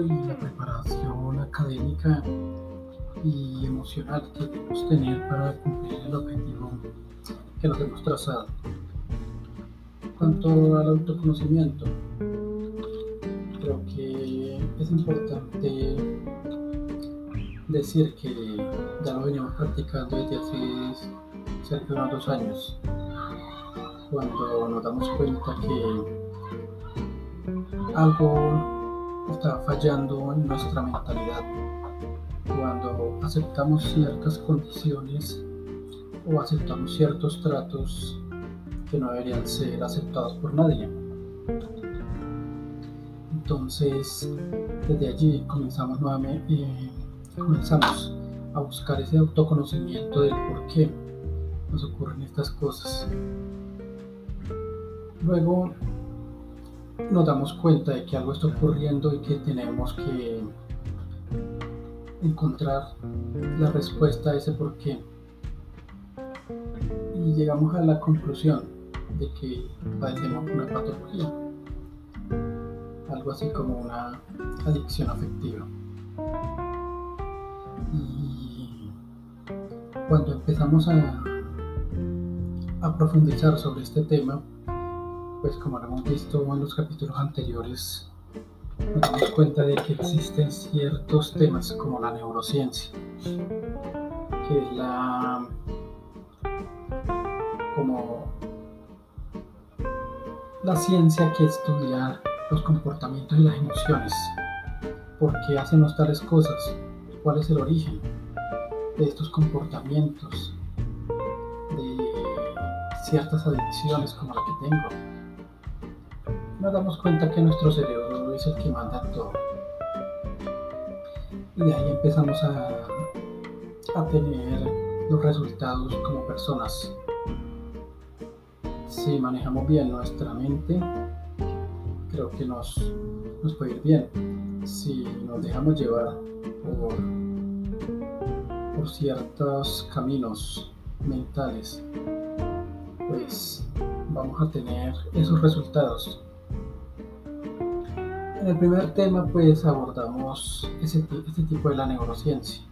y la preparación académica y emocional que debemos tener para cumplir el objetivo que nos hemos trazado. Cuanto al autoconocimiento, creo que es importante decir que ya lo venimos practicando desde hace cerca de unos dos años, cuando nos damos cuenta que algo está fallando en nuestra mentalidad, cuando aceptamos ciertas condiciones o aceptamos ciertos tratos que no deberían ser aceptados por nadie. Entonces, desde allí comenzamos nuevamente, eh, comenzamos a buscar ese autoconocimiento del por qué nos ocurren estas cosas. Luego nos damos cuenta de que algo está ocurriendo y que tenemos que encontrar la respuesta a ese por qué. Y llegamos a la conclusión de que padecemos una patología, algo así como una adicción afectiva. Y cuando empezamos a, a profundizar sobre este tema, pues como lo hemos visto en los capítulos anteriores, nos damos cuenta de que existen ciertos temas como la neurociencia, que es la como la ciencia que estudia los comportamientos y las emociones, por qué hacemos tales cosas, cuál es el origen de estos comportamientos, de ciertas adicciones como la que tengo nos damos cuenta que nuestro cerebro es el que manda todo. Y de ahí empezamos a, a tener los resultados como personas. Si manejamos bien nuestra mente, creo que nos, nos puede ir bien. Si nos dejamos llevar por, por ciertos caminos mentales, pues vamos a tener esos resultados en el primer tema pues abordamos ese, este tipo de la neurociencia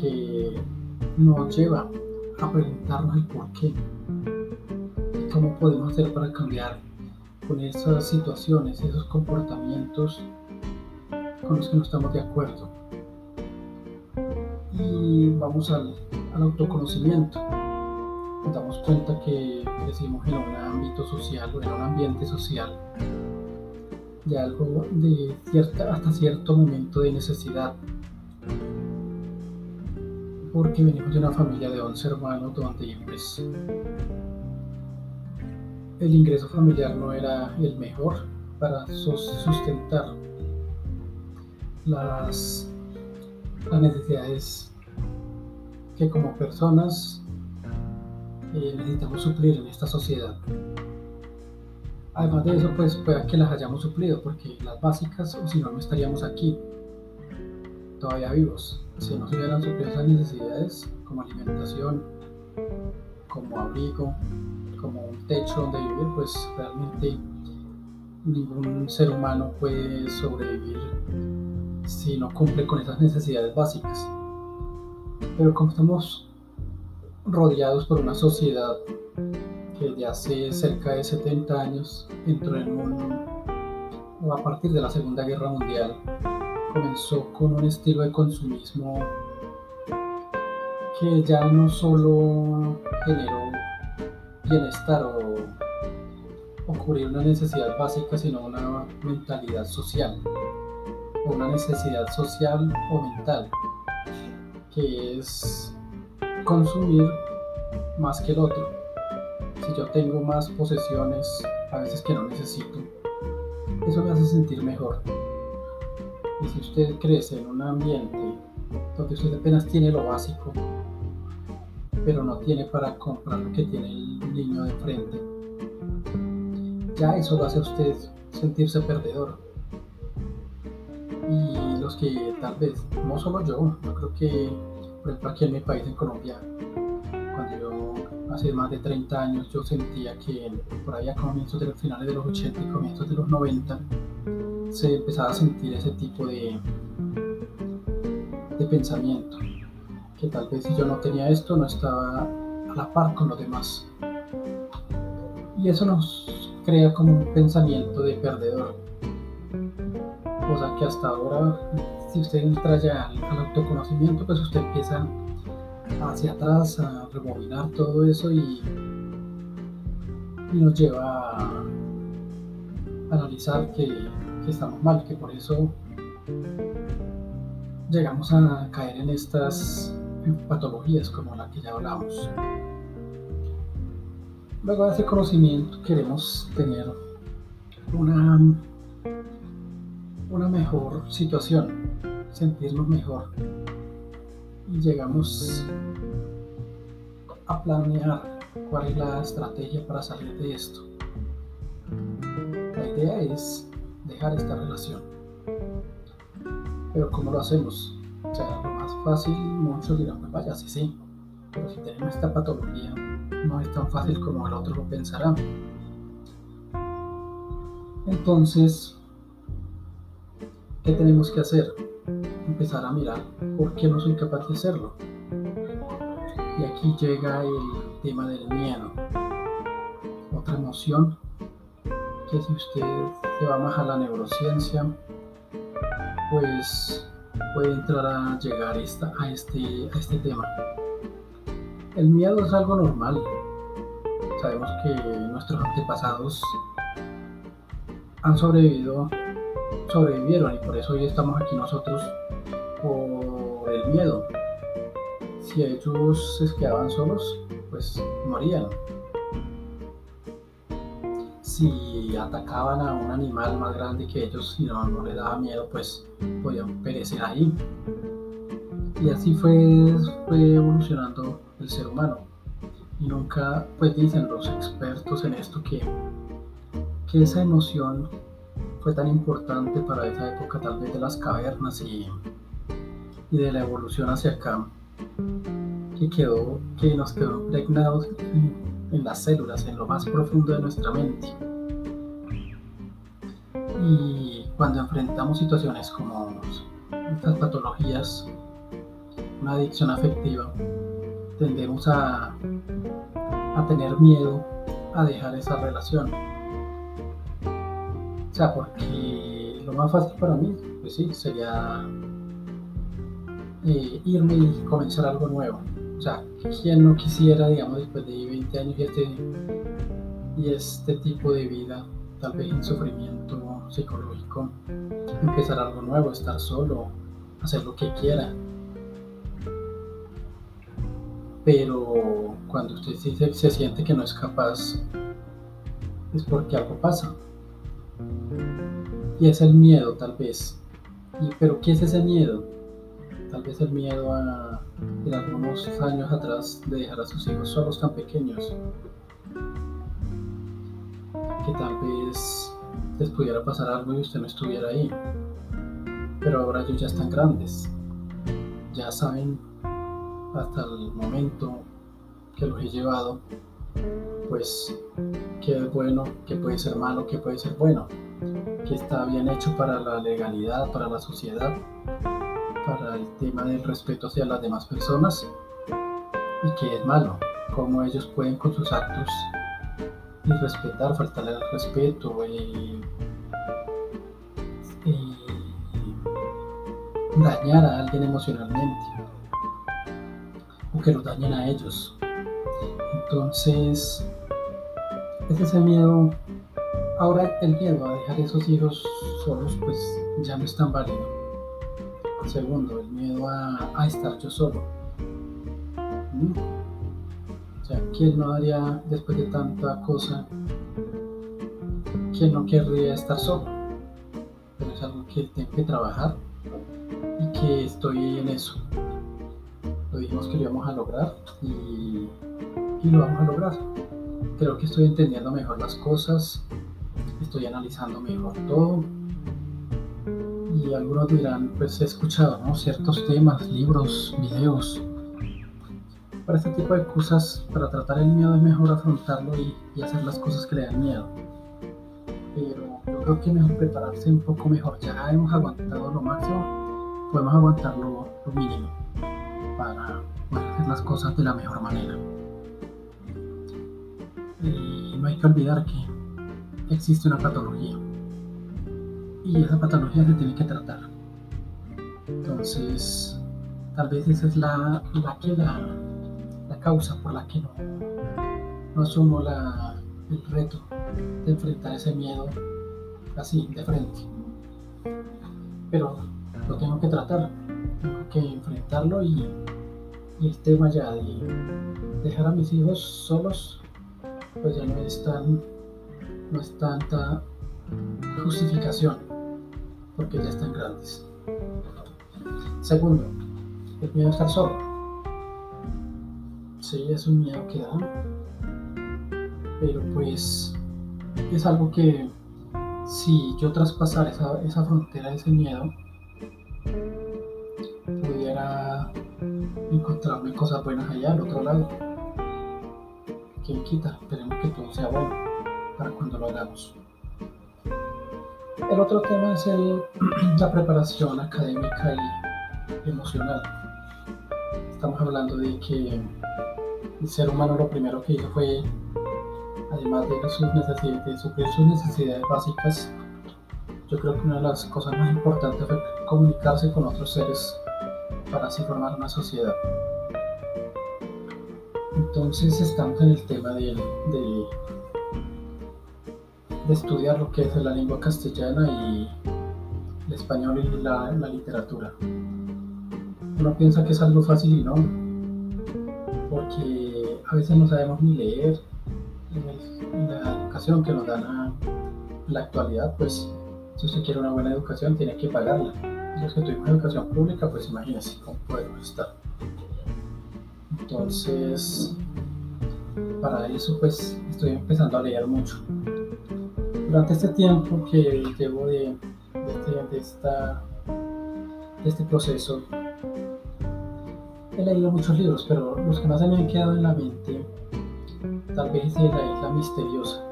que nos lleva a preguntarnos el por qué y cómo podemos hacer para cambiar con esas situaciones, esos comportamientos con los que no estamos de acuerdo. Y vamos al, al autoconocimiento. Nos damos cuenta que crecimos en un ámbito social o en un ambiente social de algo de cierta, hasta cierto momento de necesidad. Porque venimos de una familia de 11 hermanos donde pues, el ingreso familiar no era el mejor para sustentar las, las necesidades que como personas eh, necesitamos suplir en esta sociedad. Además de eso, pues puede que las hayamos suplido, porque las básicas, o si no, no estaríamos aquí, todavía vivos. Si no se hubieran suplido esas necesidades, como alimentación, como abrigo, como un techo donde vivir, pues realmente ningún ser humano puede sobrevivir si no cumple con esas necesidades básicas. Pero como estamos rodeados por una sociedad desde hace cerca de 70 años entró en un, a partir de la Segunda Guerra Mundial, comenzó con un estilo de consumismo que ya no solo generó bienestar o, o cubrir una necesidad básica, sino una mentalidad social, una necesidad social o mental, que es consumir más que el otro si yo tengo más posesiones, a veces que no necesito, eso me hace sentir mejor. Y si usted crece en un ambiente donde usted apenas tiene lo básico, pero no tiene para comprar lo que tiene el niño de frente, ya eso lo hace a usted sentirse perdedor. Y los que tal vez, no solo yo, yo creo que, por ejemplo, aquí en mi país, en Colombia, hace más de 30 años yo sentía que por ahí a comienzos de los finales de los 80 y comienzos de los 90 se empezaba a sentir ese tipo de, de pensamiento, que tal vez si yo no tenía esto no estaba a la par con los demás. Y eso nos crea como un pensamiento de perdedor, cosa que hasta ahora, si usted entra ya al, autoconocimiento, pues usted empieza hacia atrás a rebobinar todo eso y, nos lleva a analizar que que estamos mal, que por eso llegamos a caer en estas patologías como la que ya hablamos. Luego de ese conocimiento queremos tener una, una mejor situación, sentirnos mejor y llegamos a planear cuál es la estrategia para salir de esto. La idea es dejar esta relación. Pero ¿cómo lo hacemos? O sea, lo más fácil, muchos dirán, pues vaya, sí, sí, pero si tenemos esta patología, no es tan fácil como el otro lo pensará. Entonces, ¿qué tenemos que hacer? Empezar a mirar por qué no soy capaz de hacerlo. Y aquí llega el tema del miedo. Otra emoción que si usted se va más a la neurociencia, pues puede entrar a llegar esta, a, este, a este tema. El miedo es algo normal. Sabemos que nuestros antepasados han sobrevivido, sobrevivieron y por eso hoy estamos aquí nosotros por el miedo. Si ellos se quedaban solos, pues morían si atacaban a un animal más grande que ellos y no, no les daba miedo, pues podían perecer ahí. Y así fue, fue evolucionando el ser humano. Y nunca, pues dicen los expertos en esto que, que esa emoción fue tan importante para esa época tal vez de las cavernas y, de la evolución hacia acá, que quedó, que nos quedó impregnados en las células, en lo más profundo de nuestra mente. Y cuando enfrentamos situaciones como estas patologías, una adicción afectiva, tendemos a, a tener miedo a dejar esa relación. O sea, porque lo más fácil para mí, pues sí, sería eh, irme y comenzar algo nuevo. O sea, ¿quién no quisiera, digamos, después de 20 años y este, y este tipo de vida, tal vez en sufrimiento psicológico, empezar algo nuevo, estar solo, hacer lo que quiera? Pero cuando usted se, se siente que no es capaz, es porque algo pasa. Y es el miedo, tal vez. ¿Y, ¿Pero qué es ese miedo? Tal vez el miedo a, en algunos años atrás, de dejar a sus hijos solos tan pequeños. Que tal vez les pudiera pasar algo y usted no estuviera ahí. Pero ahora ellos ya están grandes. Ya saben hasta el momento que los he llevado, pues qué es bueno, qué puede ser malo, qué puede ser bueno, qué está bien hecho para la legalidad, para la sociedad para el tema del respeto hacia las demás personas y que es malo, cómo ellos pueden con sus actos irrespetar, faltarle al respeto y, dañar a alguien emocionalmente o que lo dañen a ellos. Entonces, es ese miedo, ahora el miedo a dejar esos hijos solos pues ya no es tan válido Segundo, el miedo a, estar yo solo. ¿Mm? O sea, ¿quién no haría después de tanta cosa? ¿Quién no querría estar solo? Pero es algo que tengo que trabajar y que estoy en eso. Lo dijimos que lo íbamos a lograr y lo vamos a lograr. Creo que estoy entendiendo mejor las cosas, estoy analizando mejor todo y algunos dirán, pues he escuchado ciertos temas, libros, videos. Para este tipo de cosas, para tratar el miedo es mejor afrontarlo y, hacer las cosas que le dan miedo. pero yo creo que mejor prepararse un poco mejor. Ya hemos aguantado lo máximo, podemos aguantar lo, mínimo para poder hacer las cosas de la mejor manera. Y no hay que olvidar que existe una patología y esa patología se tiene que tratar. Entonces, tal vez esa es la, la, la, causa por la que no, no asumo la, el reto de enfrentar ese miedo así, de frente. Pero lo tengo que tratar, tengo que enfrentarlo y, el tema ya de dejar a mis hijos solos, pues ya no es tan, no es tanta justificación, porque ya están grandes. Segundo, el miedo a estar solo. Sí, es un miedo que da, pero pues es algo que si yo traspasara esa, esa frontera, ese miedo, pudiera encontrarme cosas buenas allá al otro lado. ¿Quién quita? Esperemos que todo sea bueno para cuando lo hagamos. El otro tema es la preparación académica y emocional. Estamos hablando de que el ser humano lo primero que hizo fue además de, sus necesidades, de sus necesidades básicas, yo creo que una de las cosas más importantes fue comunicarse con otros seres para así formar una sociedad. Entonces estamos en el tema de, de, de estudiar lo que es la lengua castellana y el español y la, la literatura. Uno piensa que es algo fácil y no, porque a veces no sabemos ni leer, la educación que nos dan en la actualidad, pues si usted quiere una buena educación tiene que pagarla. Los que tuvimos educación pública, pues imagínense cómo podemos estar. Entonces, para eso pues estoy empezando a leer mucho. Durante este tiempo que llevo este, de este proceso, he leído muchos libros, pero los que más se me han quedado en la mente tal vez de la isla misteriosa,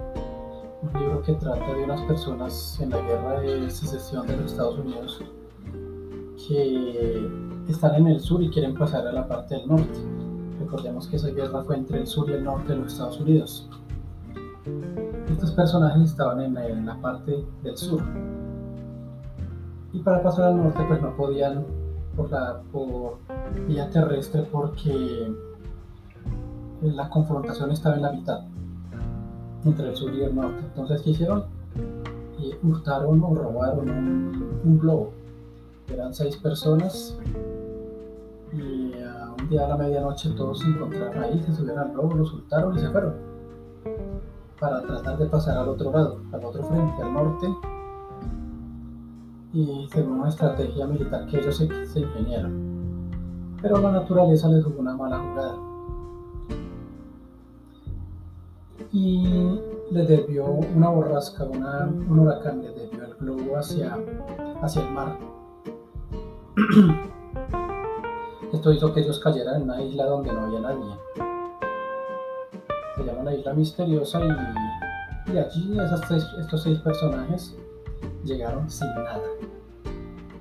un libro que trata de unas personas en la guerra de secesión de los Estados Unidos que están en el sur y quieren pasar a la parte del norte. Recordemos que esa guerra fue entre el sur y el norte de los Estados Unidos. Estos personajes estaban en la, parte del sur y para pasar al norte pues no podían por la por vía terrestre porque la confrontación estaba en la mitad entre el sur y el norte. Entonces, ¿qué hicieron? Y hurtaron o robaron un, globo. Eran seis personas y uh, un día a la medianoche todos se encontraron ahí, se subieron al globo, lo soltaron y se fueron para tratar de pasar al otro lado, al otro frente, al norte. Y según una estrategia militar que ellos se, se ingeniaron. Pero la naturaleza les jugó una mala jugada y le desvió una borrasca, un huracán, le desvió el globo hacia, hacia el mar. Esto hizo que ellos cayeran en una isla donde no había nadie. Se llama la isla misteriosa y, allí estos seis personajes llegaron sin nada.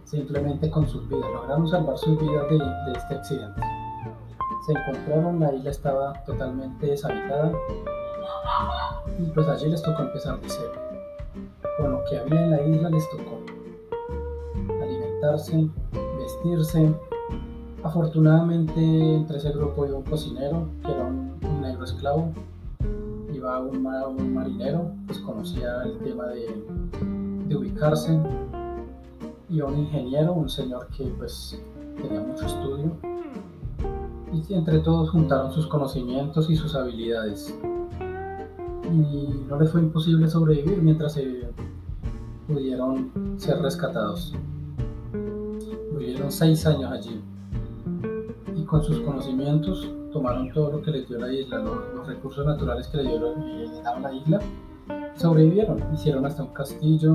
Simplemente con sus vidas, lograron salvar sus vidas de, de este accidente. Se encontraron, la isla estaba totalmente deshabitada, y pues allí les tocó empezar de cero. Con lo que había en la isla les tocó alimentarse, vestirse. Afortunadamente entre ese grupo iba un cocinero, esclavo, iba un, un, marinero, pues conocía el tema de, ubicarse, y un ingeniero, un señor que pues tenía mucho estudio, y entre todos juntaron sus conocimientos y sus habilidades y no les fue imposible sobrevivir mientras pudieron ser rescatados. Vivieron seis años allí y con sus conocimientos tomaron todo lo que les dio la isla, los, recursos naturales que le dio la isla, sobrevivieron, hicieron hasta un castillo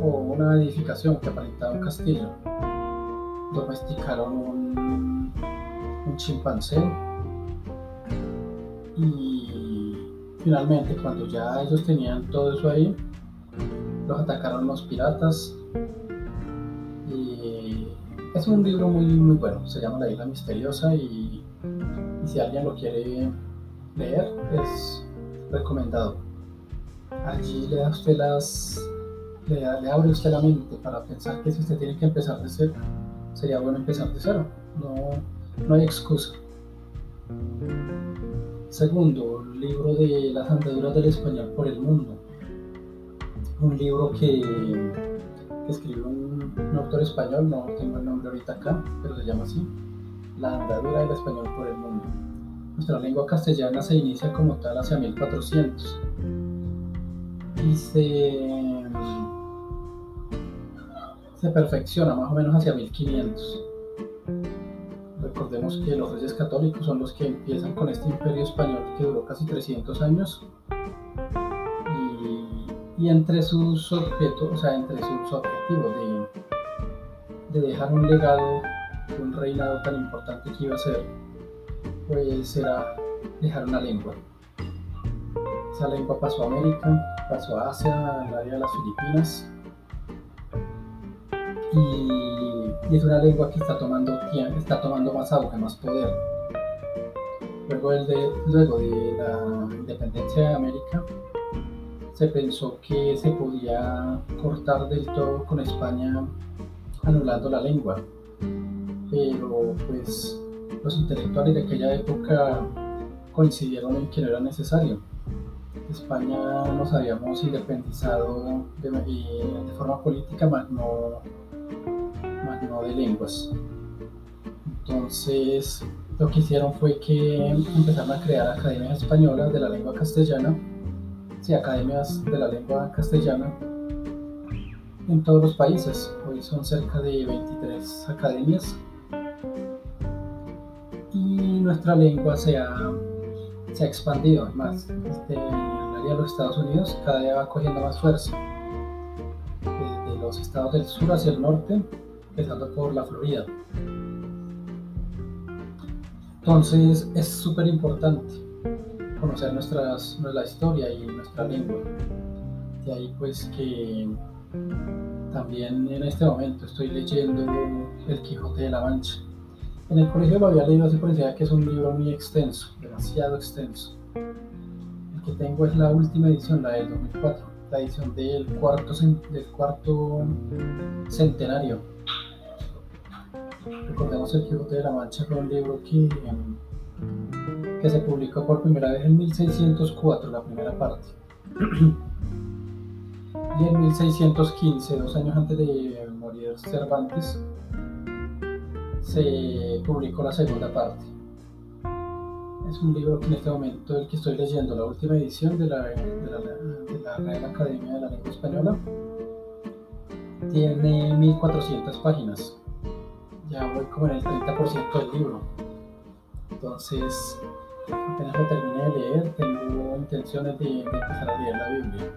o una edificación que aparentaba un castillo, domesticaron un, un chimpancé y finalmente, cuando ya ellos tenían todo eso ahí, los atacaron los piratas. Es un libro muy, muy bueno, se llama La Isla Misteriosa y, si alguien lo quiere leer, es recomendado. Allí le da usted las. Le, abre usted la mente para pensar que si usted tiene que empezar de cero, sería bueno empezar de cero. No, no hay excusa. Segundo, libro de las andaduras del español por el mundo. Un libro que, escribió un, autor español, no tengo el nombre ahorita acá, pero se llama así. La andadura del español por el mundo. Nuestra lengua castellana se inicia como tal hacia 1400 y se, se perfecciona más o menos hacia 1500 Recordemos que los reyes católicos son los que empiezan con este imperio español que duró casi 300 años. Y, entre sus objetos, o sea, entre sus objetivos de, de dejar un legado un reinado tan importante que iba a ser, pues era dejar una lengua. Esa lengua pasó a América, pasó a Asia, al área de las Filipinas. Y es una lengua que está tomando, está tomando más auge, más poder. Luego, de, luego de la independencia de América, se pensó que se podía cortar del todo con España anulando la lengua. Pero pues los intelectuales de aquella época coincidieron en que no era necesario. España nos habíamos independizado de, forma política, más no no de lenguas. Entonces, lo que hicieron fue que empezaron a crear academias españolas de la lengua castellana, sí, academias de la lengua castellana en todos los países. Hoy son cerca de 23 academias. Nuestra lengua se ha, se ha expandido más. Este, en área de los Estados Unidos cada día va cogiendo más fuerza. de los estados del sur hacia el norte empezando por la Florida. Entonces es súper importante conocer nuestras, nuestra historia y nuestra lengua. De ahí pues que también en este momento estoy leyendo El Quijote de la Mancha. En el colegio lo había leído por decir que es un libro muy extenso, demasiado extenso. El que tengo es la última edición, la del 2004, la edición del cuarto, del cuarto centenario Recordemos El Quijote de la Mancha fue un libro que, que se publicó por primera vez en 1604, la primera parte. y en 1615, dos años antes de morir Cervantes, se publicó la segunda parte. Es un libro que en este momento el que estoy leyendo, la última edición de la, de la, Real Academia de la Lengua Española, tiene 1400 páginas ya voy como en el 30% del libro. Entonces, apenas lo terminé de leer, tengo intenciones de, empezar a leer la Biblia.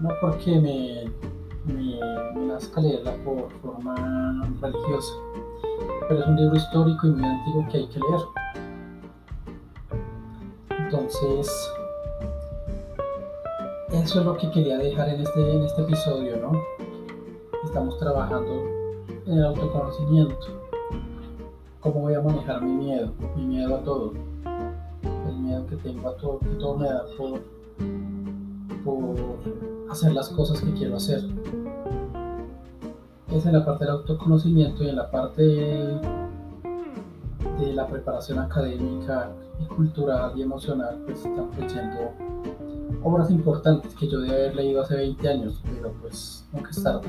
No porque me nazca leerla por forma religiosa, pero es un libro histórico y muy antiguo que hay que leer. Entonces, eso es lo que quería dejar en este, en este episodio, ¿no? Estamos trabajando el autoconocimiento. ¿Cómo voy a manejar mi miedo? Mi miedo a todo. El miedo que tengo a todo, que todo me da por, por hacer las cosas que quiero hacer. Es en la parte del autoconocimiento y en la parte de, de la preparación académica y cultural y emocional, pues estamos leyendo obras importantes que yo debí haber leído hace 20 años, pero pues nunca es tarde.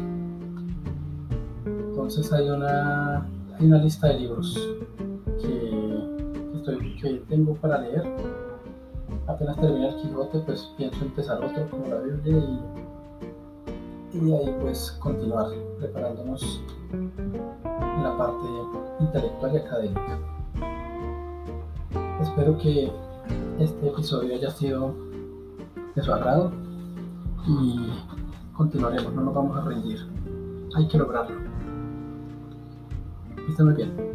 Entonces hay una, hay una lista de libros que, que tengo para leer. Apenas termine el Quijote, pues pienso empezar otro como la Biblia y, y de ahí pues continuar preparándonos en la parte intelectual y académica. Espero que este episodio haya sido de su agrado y continuaremos, no nos vamos a rendir. Hay que lograrlo. Está muy bien.